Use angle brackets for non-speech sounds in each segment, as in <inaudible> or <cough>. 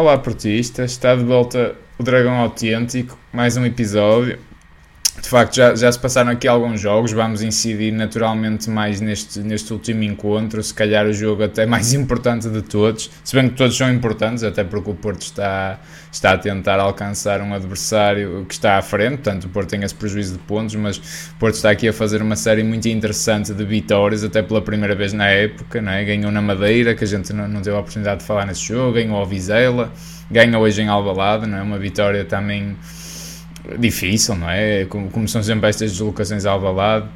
Olá, portistas, está de volta o Dragão Autêntico, mais um episódio. De facto, já, já se passaram aqui alguns jogos, vamos incidir naturalmente mais neste, neste último encontro, se calhar o jogo até mais <laughs> importante de todos, se bem que todos são importantes, até porque o Porto está, está a tentar alcançar um adversário que está à frente, portanto o Porto tem esse prejuízo de pontos, mas o Porto está aqui a fazer uma série muito interessante de vitórias, até pela primeira vez na época, não é? ganhou na Madeira, que a gente não, não teve a oportunidade de falar nesse jogo, ganhou ao Vizela, ganhou hoje em Alvalade, não é? uma vitória também difícil, não é? Como, são sempre estas deslocações ao balado,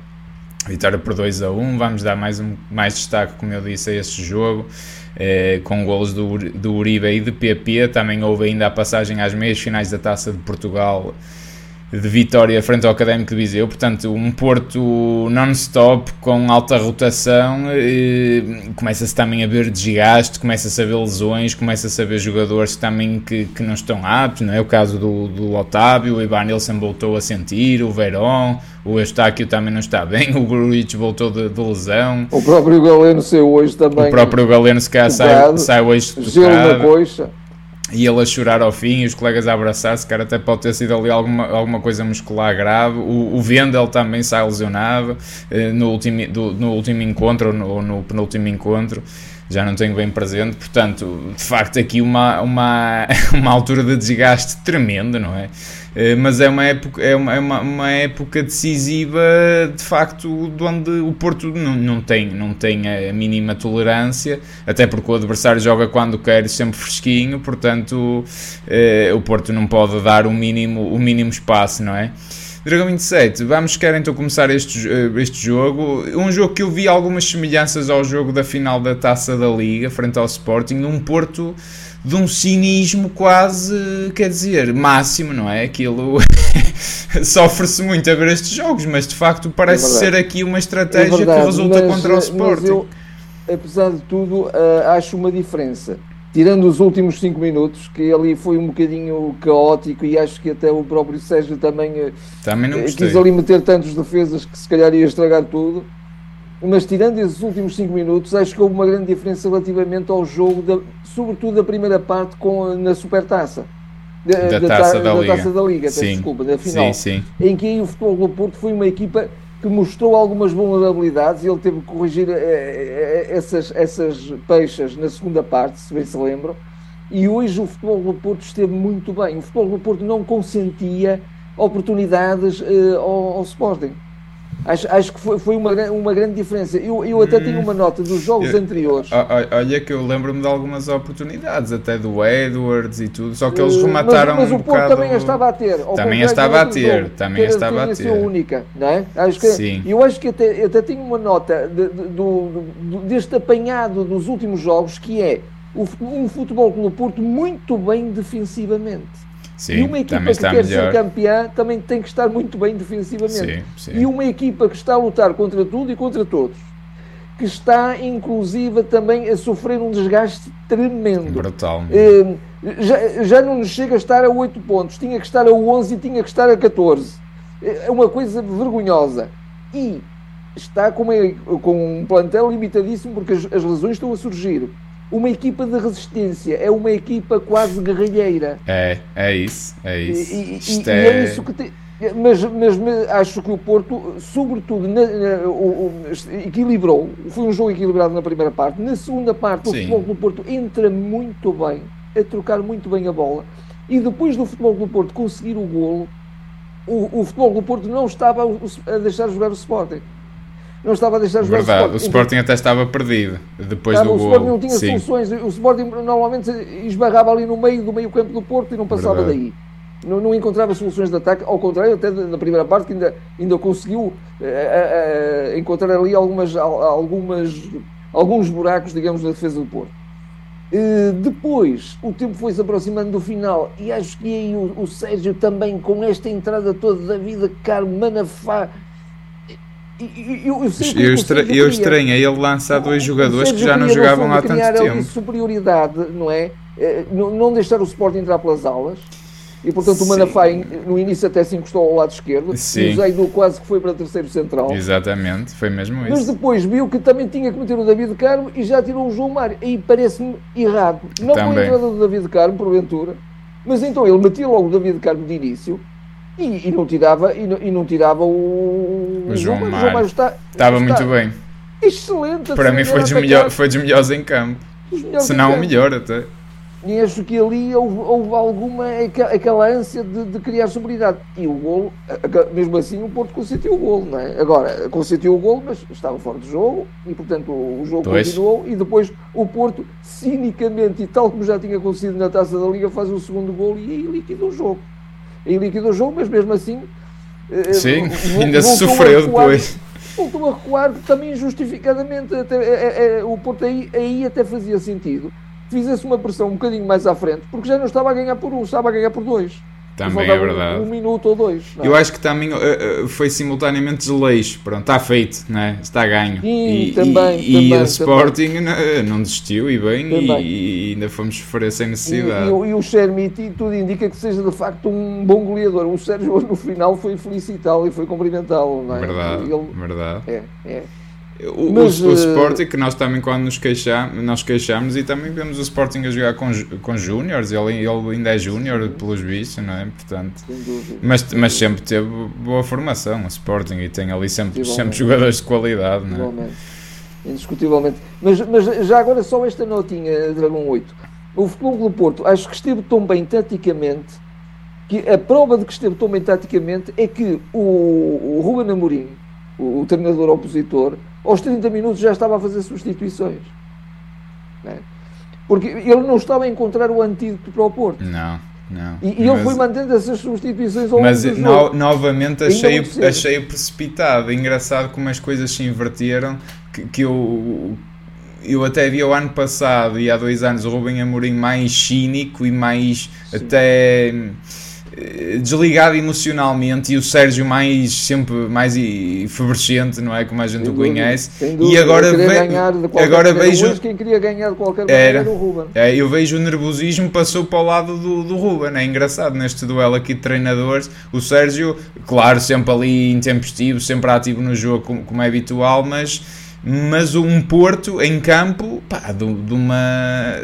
vitória por 2 a 1, vamos dar mais, um, mais destaque, como eu disse, a este jogo. Eh, com golos do, do Uribe e de PP, também houve ainda a passagem às meias finais da Taça de Portugal de vitória frente ao Académico de Viseu, portanto um Porto non-stop com alta rotação, começa-se também a ver desgaste, começa-se a ver lesões, começa-se a ver jogadores também que, que não estão aptos, não é o caso do, do Otávio, o Ivan Nilsson voltou a sentir, o Verón, o Eustáquio também não está bem, <laughs> o Gruitch voltou de, de, lesão. O próprio Galeno saiu hoje também. O próprio Galeno se calhar sai, sai hoje. Gelo na coxa e ele a chorar ao fim e os colegas a abraçar-se, cara, até pode ter sido ali alguma, alguma coisa muscular grave. O, o Vendel também sai lesionado eh, no, último, do, no último encontro ou no, no penúltimo encontro já não tenho bem presente, portanto, de facto, aqui uma, uma, <laughs> uma altura de desgaste tremenda, não é? Eh, mas é uma época, é uma, é uma, uma, época decisiva, de facto, de onde o Porto não, não, tem, não tem a mínima tolerância, até porque o adversário joga quando quer, sempre fresquinho, portanto, eh, o Porto não pode dar o mínimo, o mínimo espaço, não é? Dragão 27, vamos querer então começar este, eh, este jogo. Um jogo que eu vi algumas semelhanças ao jogo da final da Taça da Liga, frente ao Sporting, num Porto de um cinismo quase, quer dizer, máximo, não é? Aquilo <laughs> sofre-se muito a ver estes jogos, mas de facto parece é ser aqui uma estratégia é que resulta mas, contra o Sporting. Eu, apesar de tudo, uh, acho uma diferença tirando os últimos 5 minutos, que ali foi um bocadinho caótico e acho que até o próprio Sérgio também, eh, também não quis ali meter tantos defesas que se calhar ia estragar tudo. Mas tirando esses últimos 5 minutos, acho que houve uma grande diferença relativamente ao jogo, da, sobretudo da primeira parte com, na Supertaça. Da, da, taça, da, da Liga. taça da Liga, sim. desculpa, da final. Sim, sim. Em que o Futebol do Porto foi uma equipa que mostrou algumas vulnerabilidades e ele teve que corrigir eh, eh, essas, essas peixes na segunda parte, se bem se lembram. E hoje o futebol do Porto esteve muito bem. O futebol do Porto não consentia oportunidades ao, ao Sporting. Acho, acho que foi, foi uma, uma grande diferença. Eu, eu até tenho uma nota dos jogos eu, anteriores. Olha que eu lembro-me de algumas oportunidades, até do Edwards e tudo, só que eles remataram mas, mas um o Porto também estava a ter. Também estava a ter, jogo, também estava a ter. única, não é? Acho que, Sim. Eu acho que até, até tenho uma nota de, de, do, deste apanhado dos últimos jogos que é um futebol pelo Porto muito bem defensivamente. Sim, e uma equipa que quer melhor. ser campeã também tem que estar muito bem defensivamente. Sim, sim. E uma equipa que está a lutar contra tudo e contra todos, que está inclusive também a sofrer um desgaste tremendo. Brutal. Eh, já, já não nos chega a estar a 8 pontos, tinha que estar a 11 e tinha que estar a 14. É uma coisa vergonhosa. E está com, uma, com um plantel limitadíssimo porque as, as lesões estão a surgir uma equipa de resistência, é uma equipa quase guerrilheira. É, é isso, é isso. E, e, e é... é... isso que tem. Mas, mas, mas, acho que o Porto, sobretudo, na, na, o, o, equilibrou. Foi um jogo equilibrado na primeira parte. Na segunda parte, Sim. o futebol do Porto entra muito bem, a trocar muito bem a bola. E depois do futebol do Porto conseguir o golo, o, o futebol do Porto não estava a, a deixar jogar o Sporting não estava a deixar jogar Verdade, o Sporting. O Sporting até estava perdido depois do o gol. O Sporting não tinha Sim. soluções. O Sporting normalmente esbarrava ali no meio do meio campo do Porto e não passava Verdade. daí. Não, não, encontrava soluções de ataque, ao contrário, até na primeira parte, que ainda, ainda conseguiu uh, uh, encontrar ali algumas, algumas, alguns buracos, digamos, na defesa do Porto. Uh, depois, o tempo foi se aproximando do final e acho que aí o, o Sérgio também, com esta entrada toda da vida, Caro Manafá, eu, eu, eu, estra eu estranhei ele lançar dois jogadores que já não jogavam há tanto tempo. superioridade, não é? Eh, não, não deixar o Sport entrar pelas aulas. E portanto o Manafá no início até se encostou ao lado esquerdo. Sim. E o Zaidu quase que foi para terceiro central. Exatamente, foi mesmo isso. Mas depois viu que também tinha que meter o David Carmo e já tirou o João Mário. Aí parece-me errado. Não também. foi a entrada do David Carmo, porventura. Mas então ele metia logo o David Carmo de início e, e, não tirava, e, não, e não tirava o, o João, João Mário. João Mário está, Estava está muito bem. Excelente. Para mim foi dos, melhor, foi dos melhores em campo. Se não o melhor até. E acho que ali houve, houve alguma aquela ânsia de, de, criar sobriedade. E o golo, mesmo assim, o Porto consentiu o golo, não é? Agora, consentiu o golo, mas estava fora de jogo e, portanto, o, jogo pois. continuou. E depois o Porto, cinicamente e tal como já tinha acontecido na taça da Liga, faz o segundo golo e aí liquida o jogo. Aí liquida o jogo, mas mesmo assim. Eh, Sim, ainda se sofreu depois. Voltou a recuar também injustificadamente. Até, é, é, o Porto aí, aí até fazia sentido fizesse uma pressão um bocadinho mais à frente, porque já não estava a ganhar por um, estava a ganhar por dois. Também é verdade. Um, um, minuto ou dois. É? Eu acho que também uh, foi simultaneamente desleixo. Pronto, está feito, né? está ganho. Sim, e, também, e, também, e a Sporting não, não, desistiu e bem, e, e, ainda fomos sofrer sem necessidade. E, e, o Chermiti tudo indica que seja de facto um bom goleador. O Sérgio <laughs> no final foi felicitá-lo e foi cumprimentá-lo. É? Verdade, Ele, verdade. É, é. O, Mas, o, o, eh, Sporting, que nós também quando nos queixamos, nós queixamos e também vemos o Sporting a jogar com, com Júniores, ele, ele ainda é Júnior pelos bichos, não é? Portanto, mas, mas sempre teve boa formação o Sporting e tem ali sempre, sempre jogadores de qualidade, não é? Indiscutivelmente. Mas, mas já agora só esta notinha, Dragão 8. O Futebol do Porto acho que esteve tão bem taticamente que a prova de que esteve tão bem taticamente é que o, o Ruben Amorim, o, o treinador opositor, aos 30 minutos já estava a fazer substituições. É? Porque ele não estava a encontrar o antídoto para o Porto. Não, não. E, e ele foi mantendo essas substituições ao Mas no, novamente achei, achei precipitado. Engraçado como as coisas se inverteram. Que, que eu, eu até vi o ano passado e há dois anos o Rubem Amorim mais cínico e mais Sim. até desligado emocionalmente e o Sérgio mais sempre mais efervescente, não é? Como a gente o conhece. e agora, ve agora vejo. Quem queria ganhar de qualquer maneira era o Ruben. É, eu vejo o nervosismo passou para o lado do, do Ruben. É engraçado neste duelo aqui de treinadores. O Sérgio, claro, sempre ali intempestivo, sempre ativo no jogo, como, como é habitual, mas, mas um Porto em campo, pá, de, de uma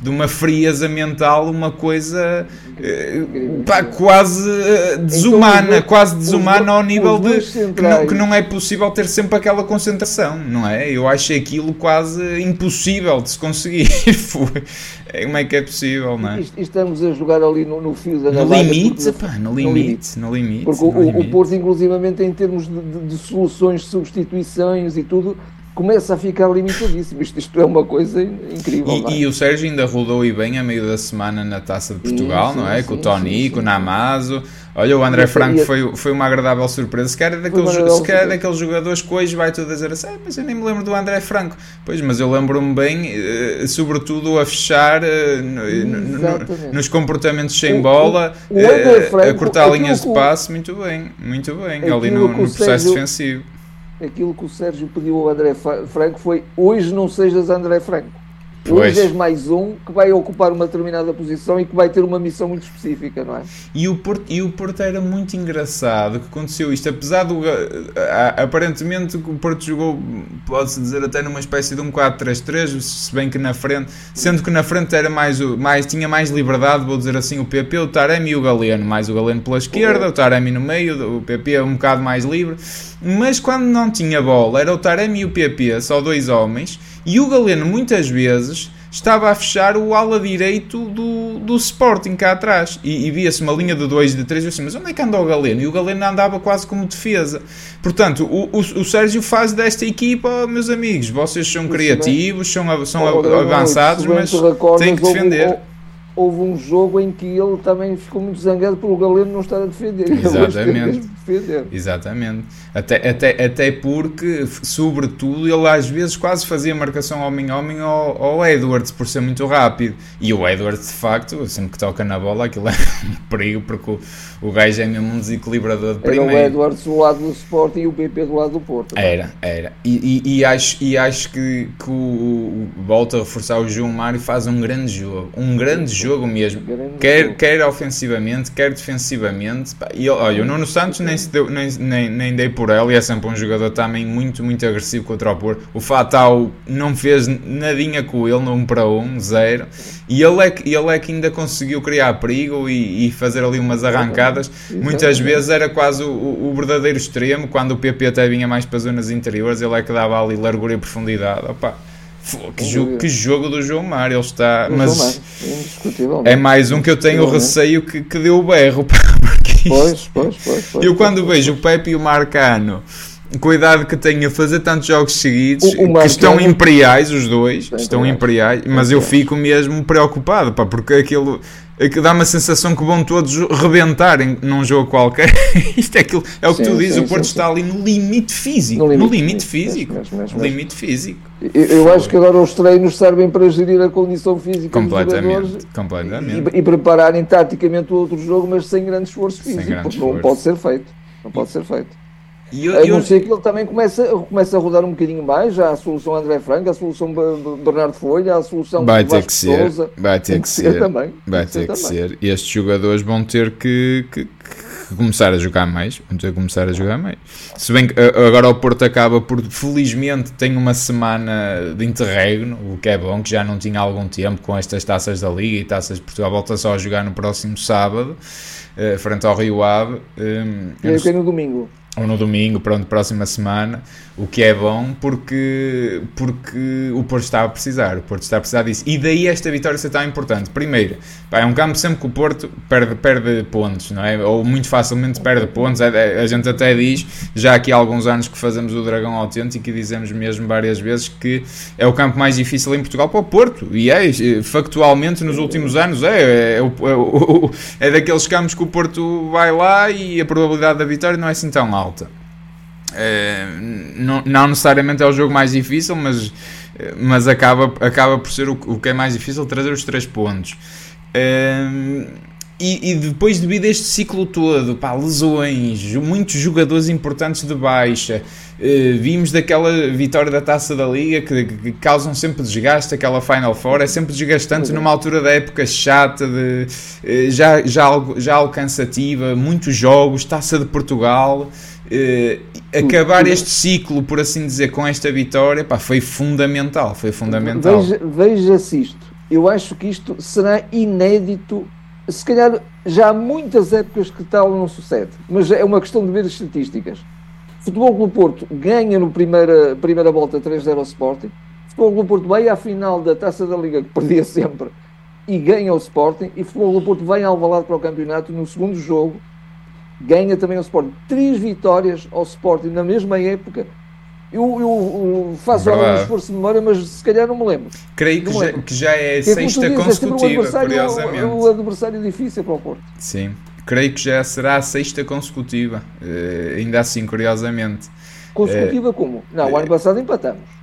de uma frieza mental, uma coisa eh, pá, quase eh, desumana, então, quase desumana ao nível de que não, que não, é possível ter sempre aquela concentração, não é? Eu achei aquilo quase impossível de se conseguir. <laughs> Como é que é possível, não é? Estamos a jogar ali no, no fio da no limite, porque, pá, no limite, no limite. Porque no o, limite. o Porto, inclusivamente, em termos de, de, de soluções, substituições e tudo, começa a ficar limitadíssimo. Isto, isto é uma coisa incrível. E, é? e, o Sérgio ainda rodou e bem a meio da semana na Taça de Portugal, sim, não é? Sim, com o Tony, com o Namazo. Olha, o André Franco foi, foi uma agradável surpresa. Se calhar é daqueles, se calhar é daqueles jogadores que hoje vai tudo dizer assim, ah, mas eu nem me lembro do André Franco. Pois, mas eu lembro-me bem, eh, sobretudo a fechar eh, no, nos comportamentos sem bola, o, o eh, Franco, a cortar linhas de passe, muito bem, muito bem, ali no, no processo defensivo aquilo que o Sérgio pediu ao André Franco foi hoje não sejas André Franco. Hoje és mais um que vai ocupar uma determinada posição e que vai ter uma missão muito específica, não é? E o Porto, e o Porto era muito engraçado que aconteceu isto, apesar do. Aparentemente o Porto jogou, pode-se dizer, até numa espécie de um 4-3-3, se bem que na frente, sendo que na frente era mais, mais tinha mais liberdade, vou dizer assim, o PP, o Taremi e o Galeno, mais o Galeno pela esquerda, o Taremi no meio, o PP um bocado mais livre, mas quando não tinha bola, era o Taremi e o PP, só dois homens e o Galeno muitas vezes estava a fechar o ala direito do, do Sporting cá atrás. E, e via-se uma linha de 2 e de 3 e assim, mas onde é que anda o Galeno? E o Galeno andava quase como defesa. Portanto, o, o, o Sérgio faz desta equipa, meus amigos, vocês são criativos, são, são avançados, mas têm que defender. Houve, houve um jogo em que ele também ficou muito zangado por o Galeno não estar a defender. Exatamente. Defender. Exatamente. Até, até, até porque, sobretudo, ele às vezes quase fazia marcação homem-homem ao, ao Edwards por ser muito rápido. E o Edwards, de facto, sempre que toca na bola, aquilo <laughs> é um perigo porque o, o gajo é mesmo um desequilibrador de primeiro. Era o Edwards do lado do Sport e o PP do lado do Porto. Era, era. E, e, e, acho, e acho que, que o, o, volta a reforçar o João Mário faz um grande jogo. Um grande jogo mesmo. Grande quer, jogo. quer ofensivamente, quer defensivamente. E olha, o Nuno Santos nem, deu, nem, nem, nem dei por ele e é sempre um jogador também muito, muito agressivo contra o Porto. O Fatal não fez nadinha com ele no 1 para 1, zero. E ele é, que, ele é que ainda conseguiu criar perigo e, e fazer ali umas arrancadas. Muitas vezes era quase o, o, verdadeiro extremo, quando o PP até vinha mais para as zonas interiores, ele é que dava ali largura e profundidade. Opa, que, jogo, que jogo do João Mário, ele está. O mas é mais um que eu tenho receio que, que deu o berro. <laughs> Pois, pois, pois, pois, Eu quando vejo o Pepe e o Marcano com a idade que tenho a fazer tantos jogos seguidos, o, o que estão imperiais os dois, estão imperiais, mas eu fico mesmo preocupado, pá, porque aquilo é que dá uma sensação que vão todos rebentarem num jogo qualquer. <laughs> Isto é aquilo, é o que sim, tu dizes, sim, o Porto sim, está ali no limite físico, no limite, no limite físico, mesmo, mesmo, mesmo. limite físico. Eu, eu acho que agora os treinos servem para gerir a condição física completamente, dos jogadores completamente. E, e, prepararem taticamente o outro jogo, mas sem grande esforço físico, grande porque esforço. não pode ser feito, não pode ser feito. E eu, a não ser que ele também começa, começa a rodar um bocadinho mais, já a solução André Franco, a solução Bernardo Folha, a solução vai ter que ser, Sousa, vai ter que ser, também, vai ter que ser. E estes jogadores vão ter que, que, que, começar a jogar mais, vão ter que começar a jogar mais. Se bem que agora o Porto acaba por, felizmente, tem uma semana de interregno, o que é bom, que já não tinha algum tempo com estas taças da Liga e taças de Portugal, volta só a jogar no próximo sábado, uh, frente ao Rio Ave. Um, e aí tem no domingo ou no domingo, pronto, próxima semana, o que é bom porque, porque o Porto está a precisar, o Porto está a precisar disso. E daí esta vitória ser tão importante. Primeiro, pá, é um campo sempre que o Porto perde, perde pontos, não é? Ou muito facilmente perde pontos. É, é, a gente até diz, já aqui há alguns anos que fazemos o Dragão Autêntico e dizemos mesmo várias vezes que é o campo mais difícil em Portugal para o Porto. E é, factualmente, nos últimos anos, é, é, é, <laughs> é daqueles campos que o Porto vai lá e a probabilidade da vitória não é assim tão alta. É, não, não, necessariamente é o jogo mais difícil, mas, mas acaba, acaba por ser o, o que é mais difícil trazer os três pontos. É, e, e, depois, devido a este ciclo todo, pá, lesões, muitos jogadores importantes de baixa, é, vimos daquela vitória da taça da Liga que, que, causam sempre desgaste. Aquela Final Four é sempre desgastante numa altura da época chata, de, já, já, já alcançativa, muitos jogos, taça de Portugal. Uh, acabar este ciclo, por assim dizer, com esta vitória, pá, foi fundamental, foi fundamental. Veja, veja-se isto, eu acho que isto será inédito, se calhar já há muitas épocas que tal não sucede, mas é uma questão de ver as estatísticas. Futebol Clube Porto ganha no primeira, primeira volta 3-0 ao Sporting, Futebol Clube Porto vai à final da Taça da Liga, que perdia sempre, e ganha o Sporting, e Futebol Clube Porto vai ao Valado para o campeonato no segundo jogo, ganha também o Sporting. Três vitórias ao Sporting na mesma época. Eu, eu, eu faço algum esforço de memória, mas se calhar não me lembro. Creio que, já, que já é a sexta consecutiva, é um curiosamente. O, o adversário difícil para o Porto. Sim, creio que já será a sexta consecutiva, uh, ainda assim, curiosamente. Consecutiva uh, como? Não, o ano passado empatamos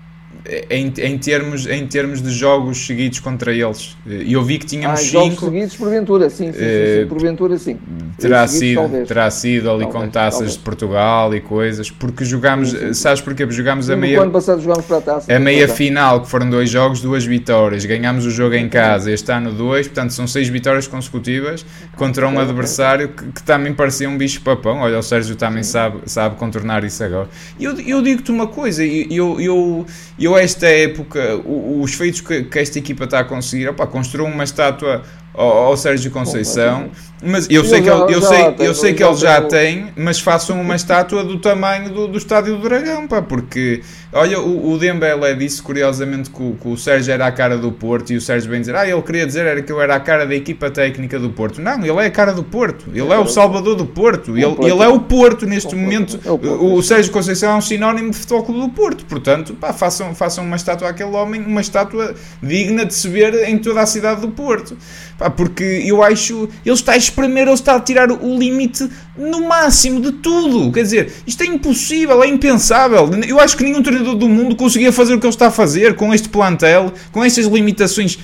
em, em, termos, em termos de jogos seguidos contra eles. E eu vi que tínhamos ah, cinco. Jogos seguidos, porventura, sim, sim, sim, sim. porventura, sim. Terá sido, terá sido ali talvez, com taças talvez. de Portugal e coisas, porque jogámos, sim, sim. sabes porquê? Porque jogámos a meia. ano passado jogámos para a taça. A meia final, que foram dois jogos, duas vitórias. Ganhámos o jogo em casa, este ano dois, portanto são seis vitórias consecutivas contra um adversário que, que também parecia um bicho-papão. Olha, o Sérgio também sabe, sabe contornar isso agora. Eu, eu digo-te uma coisa, eu, eu, eu eu esta época, os feitos que, que esta equipa está a conseguir, opa, construiu uma estátua ao, ao Sérgio Conceição, mas eu sei que ele, eu sei, eu sei que ele já tem, mas façam uma estátua do tamanho do, do Estádio do Dragão, pá, porque olha, o, o Dembélé disse curiosamente que o, que o Sérgio era a cara do Porto e o Sérgio bem dizer, ah, ele queria dizer era que eu era a cara da equipa técnica do Porto. Não, ele é a cara do Porto, ele é o salvador do Porto, ele, ele é o Porto neste momento. O, o Sérgio Conceição é um sinónimo de futebol clube do Porto, portanto, pá, façam, façam uma estátua àquele homem, uma estátua digna de se ver em toda a cidade do Porto. Pá, porque eu acho ele está a espremer, ele está a tirar o limite no máximo de tudo. Quer dizer, isto é impossível, é impensável. Eu acho que nenhum treinador do mundo conseguia fazer o que ele está a fazer com este plantel, com estas limitações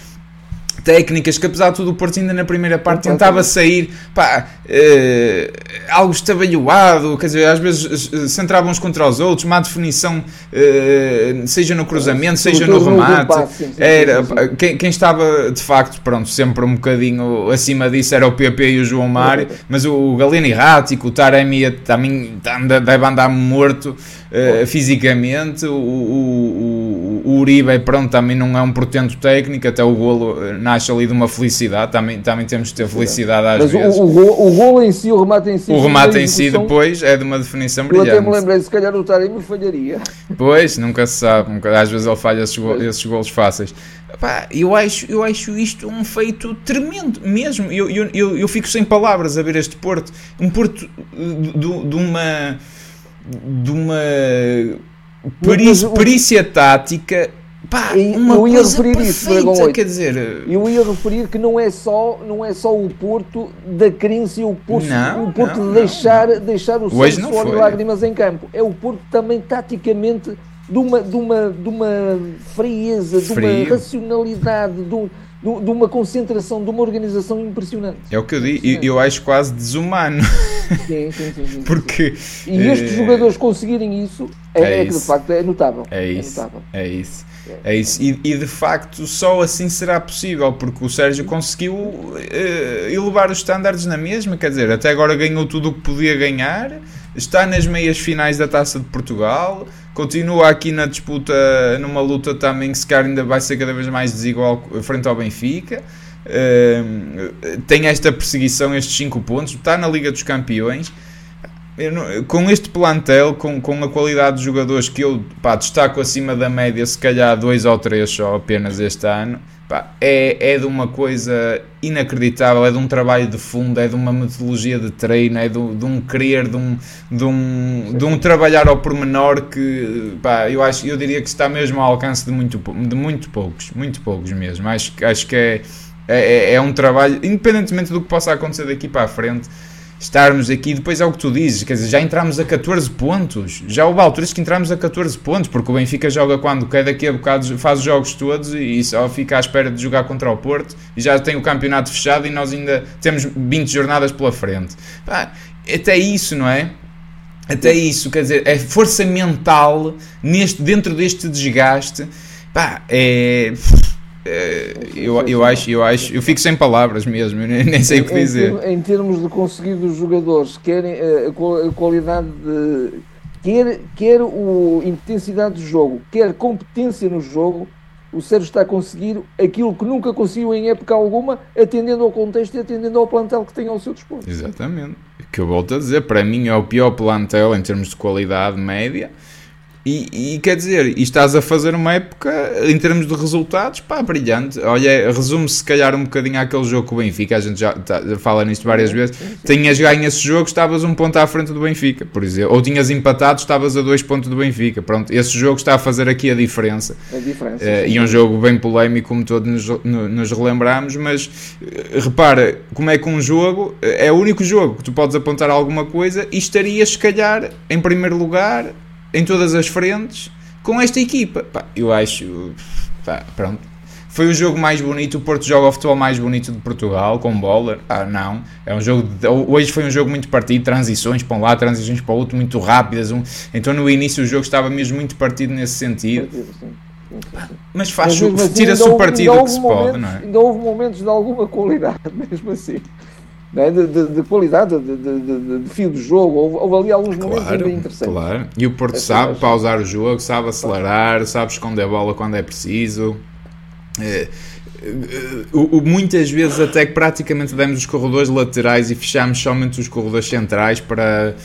técnicas que apesar de tudo o Porto ainda na primeira parte tentava sair pá, uh, algo estabalhoado, quer dizer, às vezes eh, centravam uns contra os outros, má definição uh, seja no cruzamento, seja no remate. era, quem, quem, estava de facto, pronto, sempre um bocadinho acima disso era o PP e o João Mário, mas o Galeno errático, o Taremi também deve andar morto uh, fisicamente, o, o, o, Uribe pronto, também não é um portento técnico, até o golo nasce ali de uma felicidade, também, também temos de ter felicidade às Mas vezes. O, o, o golo em si, o remate em si. O remate em si depois é de uma definição brilhante. Eu até me lembrei, se calhar o Taremi falharia. Pois, nunca se sabe, às vezes ele falha esses, go esses golos fáceis. Pá, eu, acho, eu acho isto um feito tremendo, mesmo. Eu, eu, eu, eu fico sem palavras a ver este Porto. Um Porto de, de uma. de uma. perícia tática Pá, uma eu ia referir perfeita, isso, quer dizer... Eu ia referir que não é só, não é só o Porto da crença, o Porto, não, o Porto não, de deixar, não. deixar o sangue, suor e lágrimas em campo. É o Porto também taticamente de uma, de uma, de uma frieza, Frio. de uma racionalidade, de, um, de, uma concentração, de uma organização impressionante. É o que eu digo, eu, eu acho quase desumano. Sim, sim, sim. sim Porque. E estes é... jogadores conseguirem isso é, é, é que de facto é notável. É isso. É, notável. é isso. É isso. E, e, de facto só assim será possível, porque o Sérgio conseguiu uh, elevar os estándares na mesma, quer dizer, até agora ganhou tudo o que podia ganhar, está nas meias finais da Taça de Portugal, continua aqui na disputa, numa luta também que se calhar ainda vai ser cada vez mais desigual frente ao Benfica. Uh, tem esta perseguição, estes 5 pontos, está na Liga dos Campeões não, com este plantel, com, com a qualidade de jogadores que eu pá, destaco acima da média, se calhar dois ou três só apenas este ano, pá, é, é de uma coisa inacreditável, é de um trabalho de fundo, é de uma metodologia de treino, é de, de um querer, de um, de, um, de um trabalhar ao pormenor que pá, eu, acho, eu diria que está mesmo ao alcance de muito, de muito poucos, muito poucos mesmo. Acho, acho que é, é, é um trabalho, independentemente do que possa acontecer daqui para a frente estarmos aqui, depois é o que tu dizes, quer dizer, já entramos a 14 pontos, já houve alturas que entramos a 14 pontos, porque o Benfica joga quando quer, daqui a bocado faz os jogos todos e só fica à espera de jogar contra o Porto e já tem o campeonato fechado e nós ainda temos 20 jornadas pela frente. Pá, até isso, não é? Até isso, quer dizer, é força mental neste, dentro deste desgaste, pá, é é, eu, eu, acho, eu acho, eu fico sem palavras mesmo, <laughs> nem sei o que dizer. Em, em termos de conseguir dos jogadores, querem eh, a qualidade de. Quer, quer o intensidade do jogo, quer competência no jogo, o Sérgio está a conseguir aquilo que nunca conseguiu em época alguma, atendendo ao contexto e atendendo ao plantel que tem ao seu dispor. Exatamente. Que eu volto a dizer, para mim é o pior plantel em termos de qualidade média e, e, quer dizer, e estás a fazer uma época em termos de resultados, pá, brilhante. Olha, resume-se se calhar um bocadinho àquele jogo com o Benfica, a gente já tá, fala nisto várias vezes. Tinhas ganho esse jogo, estavas um ponto à frente do Benfica, por exemplo, ou tinhas empatado, estavas a dois pontos do Benfica. Pronto, esse jogo está a fazer aqui a diferença. A diferença uh, e um jogo bem polémico, como todos nos, nos relembramos, mas uh, repara, como é que um jogo eh, é o único jogo que tu podes apontar alguma coisa e estarias, se calhar, em primeiro lugar em todas as frentes com esta equipa. Pá, eu acho. Pá, pronto. Foi o jogo mais bonito, o Porto joga o futebol mais bonito de Portugal, com bola. Ah, não. É um jogo. De, hoje foi um jogo muito partido, transições para um lado, transições para o outro, muito rápidas. Um, então no início o jogo estava mesmo muito partido nesse sentido. Mas faz assim, tira-se o partido que se momentos, pode, não é? Ainda houve momentos de alguma qualidade, <laughs> mesmo assim né, de, de, de, qualidade, de, de, fio do jogo. Houve, houve ali alguns momentos claro, bem interessantes. Claro, e o Porto sabe pausar o jogo, sabe acelerar, sabe esconder a bola quando é preciso. É, é, muitas vezes até que praticamente demos os corredores laterais e fechamos somente os corredores centrais para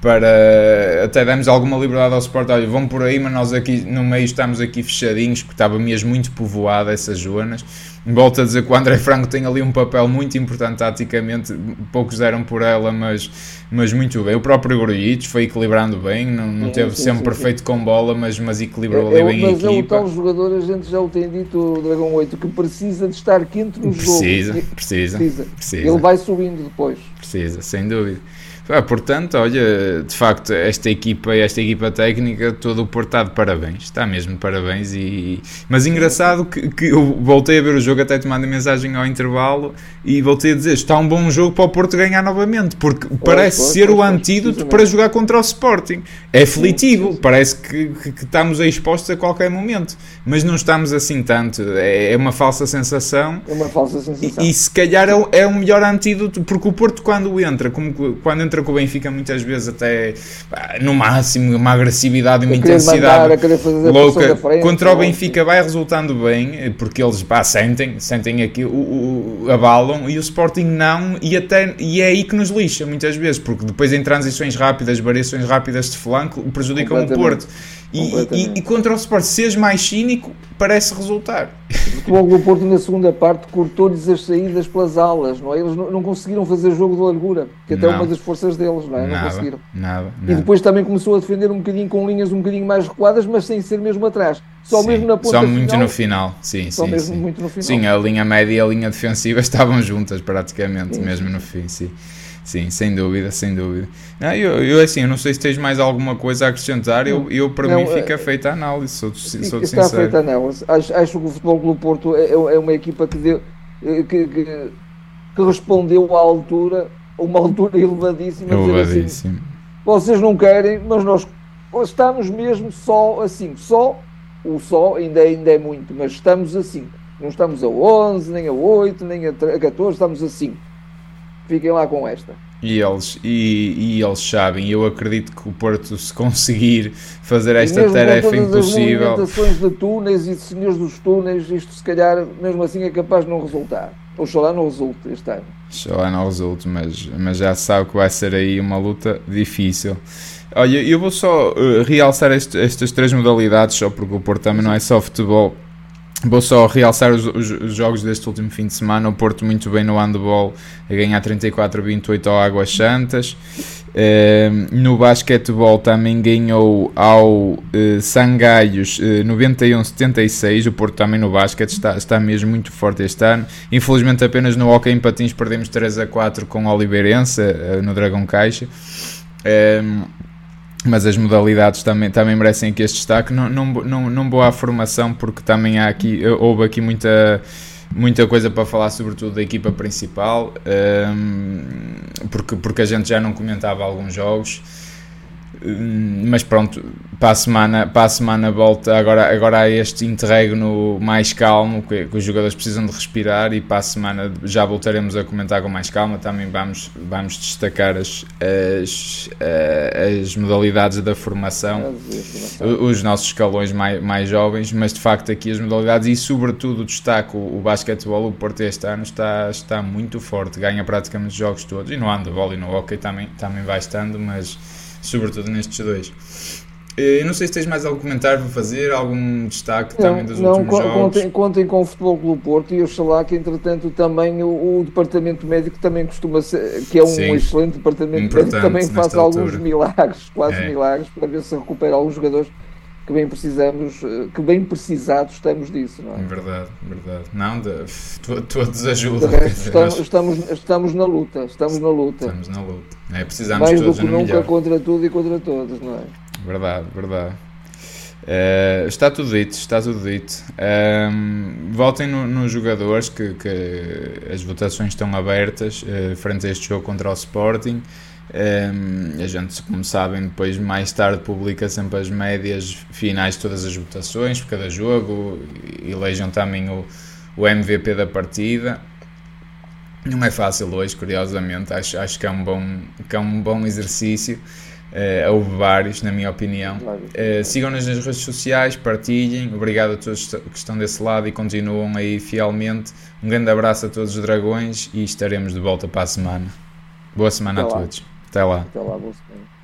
para até demos alguma liberdade ao Sport, olha, vão por aí, mas nós aqui no meio estamos aqui fechadinhos, porque estava mesmo muito povoada essas zonas. Volto a dizer que o André Franco tem ali um papel muito importante taticamente, poucos deram por ela, mas, mas muito bem. O próprio Grujic foi equilibrando bem, não, não sim, teve sim, sempre sim, perfeito com bola, mas, mas equilibrou é, ali bem mas a equipa. Mas é o tal jogador, a gente já o tem dito, o Dragão 8, que precisa de estar quente no precisa, jogo. Precisa, precisa, precisa. Ele vai subindo depois. Precisa, sem dúvida. Ah, portanto, olha, de facto, esta equipa, esta equipa técnica, todo o Porto está de parabéns, está mesmo de parabéns. E, mas engraçado que, que eu voltei a ver o jogo, até te mando mensagem ao intervalo e voltei a dizer: está um bom jogo para o Porto ganhar novamente, porque parece pois, ser pois, o antídoto para jogar contra o Sporting. É aflitivo, sim. parece que, que, que, estamos expostos a qualquer momento, mas não estamos assim tanto. É, é uma falsa sensação. É uma falsa sensação. E, e se calhar é, é o melhor antídoto, porque o Porto, quando entra, como quando entra contra o Benfica muitas vezes até no máximo uma agressividade e uma intensidade mandar, louca. frente, contra o Benfica vai resultando bem porque eles pá, sentem, sentem aqui o, o, abalam e o Sporting não e, até, e é aí que nos lixa muitas vezes porque depois em transições rápidas, variações rápidas de flanco prejudicam o Porto e, e, e, contra o Sport, seres mais cínico, parece resultar. O futebol do Porto, na segunda parte, cortou-lhes as saídas pelas alas, não é? Eles não, não conseguiram fazer jogo de largura, que até é uma das forças deles, não é? Nada, não conseguiram. Nada, nada, E depois também começou a defender um bocadinho com linhas um bocadinho mais recuadas, mas sem ser mesmo atrás. Só sim, mesmo na ponta Só muito final, no final, sim, só sim. mesmo sim. muito no final. Sim, a linha média e a linha defensiva <laughs> estavam juntas praticamente, sim, mesmo no fim, sim. Sim, sem dúvida, sem dúvida. Não, eu, eu assim, eu não sei se tens mais alguma coisa a acreditar, eu, eu para não, mim fica é, feita a análise, sou, sou Está sincero. feita a análise. Acho, acho que o Futebol Clube Porto é, é uma equipa que, deu, eh, que, que, que respondeu à altura, a uma <laughs> altura elevadíssima. Assim, elevadíssimo. Assim, vocês não querem, mas nós estamos mesmo só assim, só, o só ainda, é, ainda é muito, mas estamos assim. Não estamos a 11, nem a 8, nem a 14, estamos a 5 fiquem lá com esta. E eles, e, e eles sabem, eu acredito que o Porto, se conseguir fazer esta tarefa impossível. As movimentações de túneis e de senhores dos túneis, isto se calhar, mesmo assim, é capaz de não resultar. Oxalá não resulte este ano. Oxalá não resulte, mas, mas já sabe que vai ser aí uma luta difícil. Olha, eu vou só uh, realçar este, estas três modalidades, só porque o Porto também não é só futebol Vou só realçar os, os, os, jogos deste último fim de semana. O Porto muito bem no handball a ganhar 34-28 ao Águas Santas. Uh, no basquetebol também ganhou ao uh, Sangaios uh, 91-76. O Porto também no basquete está, está mesmo muito forte este ano. Infelizmente apenas no hockey em patins perdemos 3 a 4 com o Oliveirense no Dragão Caixa. Mas as modalidades também, também merecem aqui este destaque. Não, não, não, não vou à formação porque também há aqui, houve aqui muita, muita coisa para falar, sobretudo da equipa principal, um, porque, porque a gente já não comentava alguns jogos. Hum, mas pronto, para a semana, para a semana volta. Agora, agora há este interregno mais calmo que, que, os jogadores precisam de respirar. E para a semana já voltaremos a comentar com mais calma. Também vamos, vamos destacar as, as, eh, as modalidades da formação, os nossos escalões mais, mais jovens. Mas de facto, aqui as modalidades e, sobretudo, destaco o, o basquetebol. O Porto este ano está, está muito forte, ganha praticamente os jogos todos. E no handball e no hockey também, também vai estando, mas sobretudo nestes dois. Eh, eu não sei se tens mais algum comentário para fazer, algum destaque não, também dos não, últimos jogos. Contem, contem com o Futebol Clube Porto e oxalá que entretanto também o, o, departamento médico também costuma ser, que é um Sim, excelente departamento médico, também faça alguns milagres, quase é. milagres, para ver se recupera alguns jogadores que bem precisamos, eh, que bem precisados estamos disso, não é? Verdade, verdade. Não, de, todos ajudam. Resto, estamos, estamos, estamos, na luta, estamos na luta. Estamos na luta. É, precisamos Mais do que nunca melhor. contra tudo e contra todos, não é? Verdade, verdade. Uh, está tudo dito, está tudo dito. Um, ehm, votem nos no jogadores que, que, as votações estão abertas uh, frente a este jogo contra o Sporting. Um, a gente, como sabem, depois mais tarde publica sempre as médias finais de todas as votações por cada jogo, elejam também o, o MVP da partida. Não é fácil hoje, curiosamente, acho, acho que, é um bom, que é um bom exercício. Uh, houve vários, na minha opinião. Uh, Sigam-nos nas redes sociais, partilhem. Obrigado a todos que estão desse lado e continuam aí fielmente. Um grande abraço a todos os dragões e estaremos de volta para a semana. Boa semana a todos. Até lá. Até lá, semana.